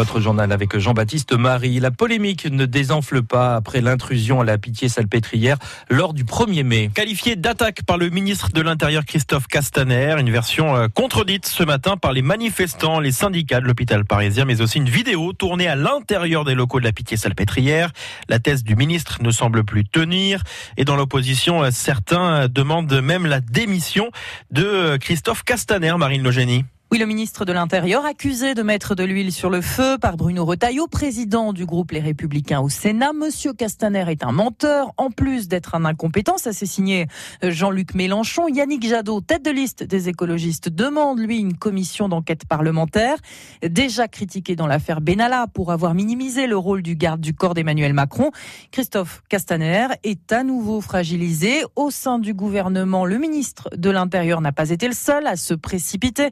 Votre journal avec Jean-Baptiste Marie. La polémique ne désenfle pas après l'intrusion à la pitié salpêtrière lors du 1er mai. Qualifié d'attaque par le ministre de l'Intérieur Christophe Castaner, une version euh, contredite ce matin par les manifestants, les syndicats de l'hôpital parisien, mais aussi une vidéo tournée à l'intérieur des locaux de la pitié salpêtrière. La thèse du ministre ne semble plus tenir et dans l'opposition, euh, certains demandent même la démission de euh, Christophe Castaner, Marine Logénie. Oui, le ministre de l'Intérieur, accusé de mettre de l'huile sur le feu par Bruno Retailleau, président du groupe Les Républicains au Sénat. Monsieur Castaner est un menteur, en plus d'être un incompétent. Ça s'est signé euh, Jean-Luc Mélenchon. Yannick Jadot, tête de liste des écologistes, demande, lui, une commission d'enquête parlementaire. Déjà critiqué dans l'affaire Benalla pour avoir minimisé le rôle du garde du corps d'Emmanuel Macron. Christophe Castaner est à nouveau fragilisé. Au sein du gouvernement, le ministre de l'Intérieur n'a pas été le seul à se précipiter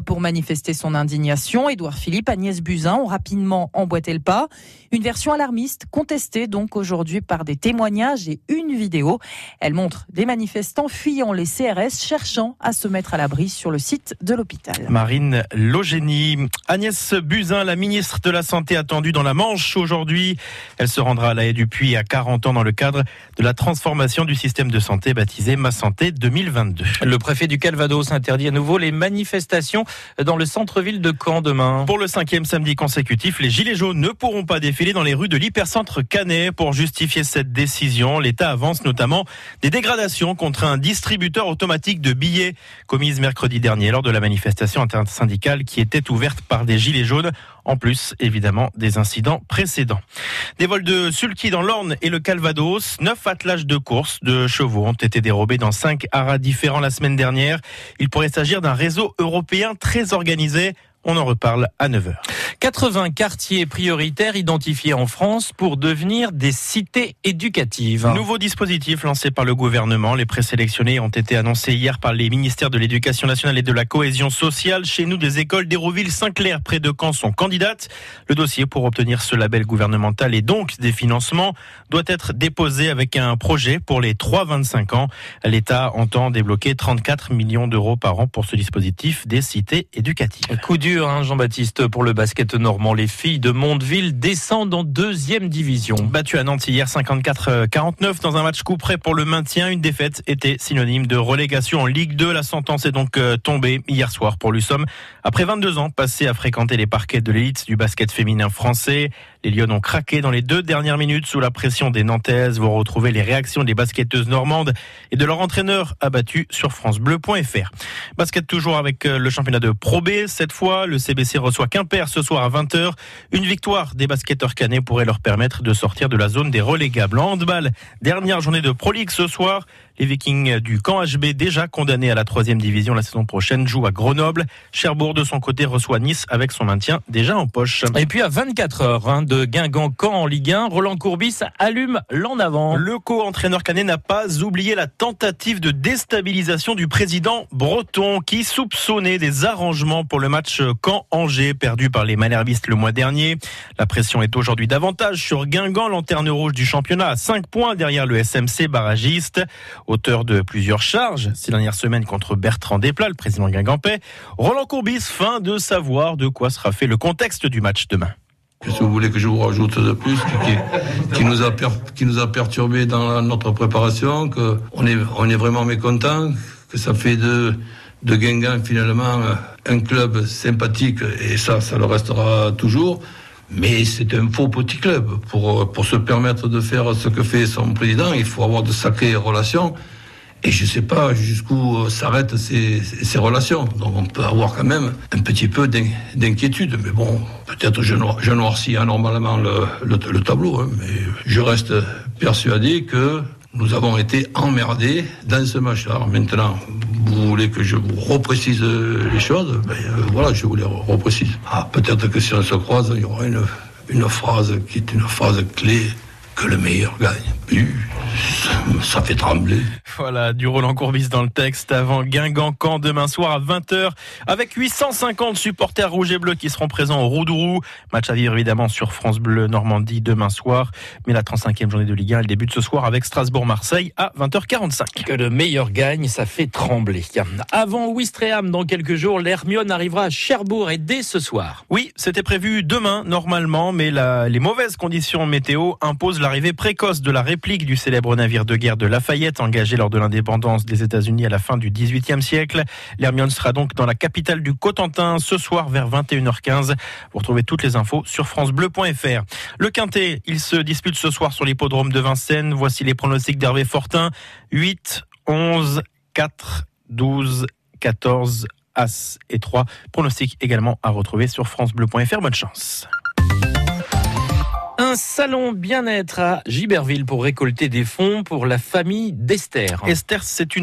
pour manifester son indignation. Édouard Philippe, Agnès Buzyn ont rapidement emboîté le pas. Une version alarmiste contestée donc aujourd'hui par des témoignages et une vidéo. Elle montre des manifestants fuyant les CRS cherchant à se mettre à l'abri sur le site de l'hôpital. Marine Logénie. Agnès Buzyn, la ministre de la Santé attendue dans la Manche aujourd'hui. Elle se rendra à la haie du Puy à 40 ans dans le cadre de la transformation du système de santé baptisé Ma Santé 2022. Le préfet du Calvados interdit à nouveau les manifestations dans le centre-ville de Caen demain. Pour le cinquième samedi consécutif, les Gilets jaunes ne pourront pas défiler dans les rues de l'hypercentre Canet. Pour justifier cette décision, l'État avance notamment des dégradations contre un distributeur automatique de billets commises mercredi dernier lors de la manifestation intersyndicale qui était ouverte par des Gilets jaunes en plus évidemment des incidents précédents. Des vols de sulky dans l'Orne et le Calvados, neuf attelages de course de chevaux ont été dérobés dans cinq haras différents la semaine dernière. Il pourrait s'agir d'un réseau européen très organisé on en reparle à 9h. 80 quartiers prioritaires identifiés en France pour devenir des cités éducatives. Nouveau dispositif lancé par le gouvernement. Les présélectionnés ont été annoncés hier par les ministères de l'Éducation nationale et de la cohésion sociale. Chez nous, des écoles d'Hérouville-Saint-Clair près de Caen sont candidates. Le dossier pour obtenir ce label gouvernemental et donc des financements doit être déposé avec un projet pour les 3-25 ans. L'État entend débloquer 34 millions d'euros par an pour ce dispositif des cités éducatives. Coup dur Hein, Jean-Baptiste, pour le basket normand. Les filles de Mondeville descendent en deuxième division. Battues à Nantes hier 54-49 dans un match coup près pour le maintien. Une défaite était synonyme de relégation en Ligue 2. La sentence est donc euh, tombée hier soir pour l'USOM. Après 22 ans passés à fréquenter les parquets de l'élite du basket féminin français, les Lyons ont craqué dans les deux dernières minutes sous la pression des Nantaises. Vous retrouvez les réactions des basketteuses normandes et de leur entraîneur abattu sur francebleu.fr. Basket toujours avec euh, le championnat de Pro B. Cette fois, le CBC reçoit Quimper ce soir à 20h. Une victoire des basketteurs canets pourrait leur permettre de sortir de la zone des relégables. En handball, dernière journée de Pro ce soir. Les Vikings du camp HB, déjà condamnés à la troisième division la saison prochaine, jouent à Grenoble. Cherbourg, de son côté, reçoit Nice avec son maintien déjà en poche. Et puis à 24 heures hein, de Guingamp-Camp en Ligue 1, Roland Courbis allume l'en avant. Le co-entraîneur canet n'a pas oublié la tentative de déstabilisation du président breton qui soupçonnait des arrangements pour le match Caen-Angers perdu par les Malherbistes le mois dernier. La pression est aujourd'hui davantage sur Guingamp, lanterne rouge du championnat à 5 points derrière le SMC barragiste auteur de plusieurs charges ces dernières semaines contre Bertrand Desplat, le président Guingampais. Roland Courbis, fin de savoir de quoi sera fait le contexte du match demain. Qu'est-ce que vous voulez que je vous rajoute de plus qui, nous, a qui nous a perturbé dans notre préparation, qu'on est, on est vraiment mécontent, que ça fait de, de Guingamp finalement un club sympathique et ça, ça le restera toujours. Mais c'est un faux petit club. Pour, pour se permettre de faire ce que fait son président, il faut avoir de sacrées relations. Et je ne sais pas jusqu'où s'arrêtent ces, ces, relations. Donc on peut avoir quand même un petit peu d'inquiétude. Mais bon, peut-être je, je noircis anormalement le, le, tableau. Hein, mais je reste persuadé que nous avons été emmerdés dans ce match-là. Maintenant, vous voulez que je vous reprécise les choses ben, euh, Voilà, je vous les reprécise. Ah, peut-être que si on se croise, il y aura une, une phrase qui est une phrase clé que le meilleur gagne. Ça fait trembler. Voilà, du Roland Courbis dans le texte avant Guingamp-Camp demain soir à 20h avec 850 supporters rouges et bleus qui seront présents au Roudourou. Match à vivre évidemment sur France Bleu Normandie demain soir. Mais la 35e journée de Ligue 1, elle débute ce soir avec Strasbourg-Marseille à 20h45. Que le meilleur gagne, ça fait trembler. Avant Ouistreham, dans quelques jours, l'Hermione arrivera à Cherbourg et dès ce soir. Oui, c'était prévu demain normalement, mais la, les mauvaises conditions météo imposent l'arrivée précoce de la réplique du célèbre navire de guerre de Lafayette engagé lors de l'indépendance des États-Unis à la fin du XVIIIe siècle. L'Hermione sera donc dans la capitale du Cotentin ce soir vers 21h15. Vous retrouvez toutes les infos sur francebleu.fr. Le Quintet, il se dispute ce soir sur l'hippodrome de Vincennes. Voici les pronostics d'Hervé Fortin. 8, 11, 4, 12, 14, As et 3. Pronostics également à retrouver sur francebleu.fr. Bonne chance. Un salon bien-être à Giberville pour récolter des fonds pour la famille d'Esther. Esther, c'est une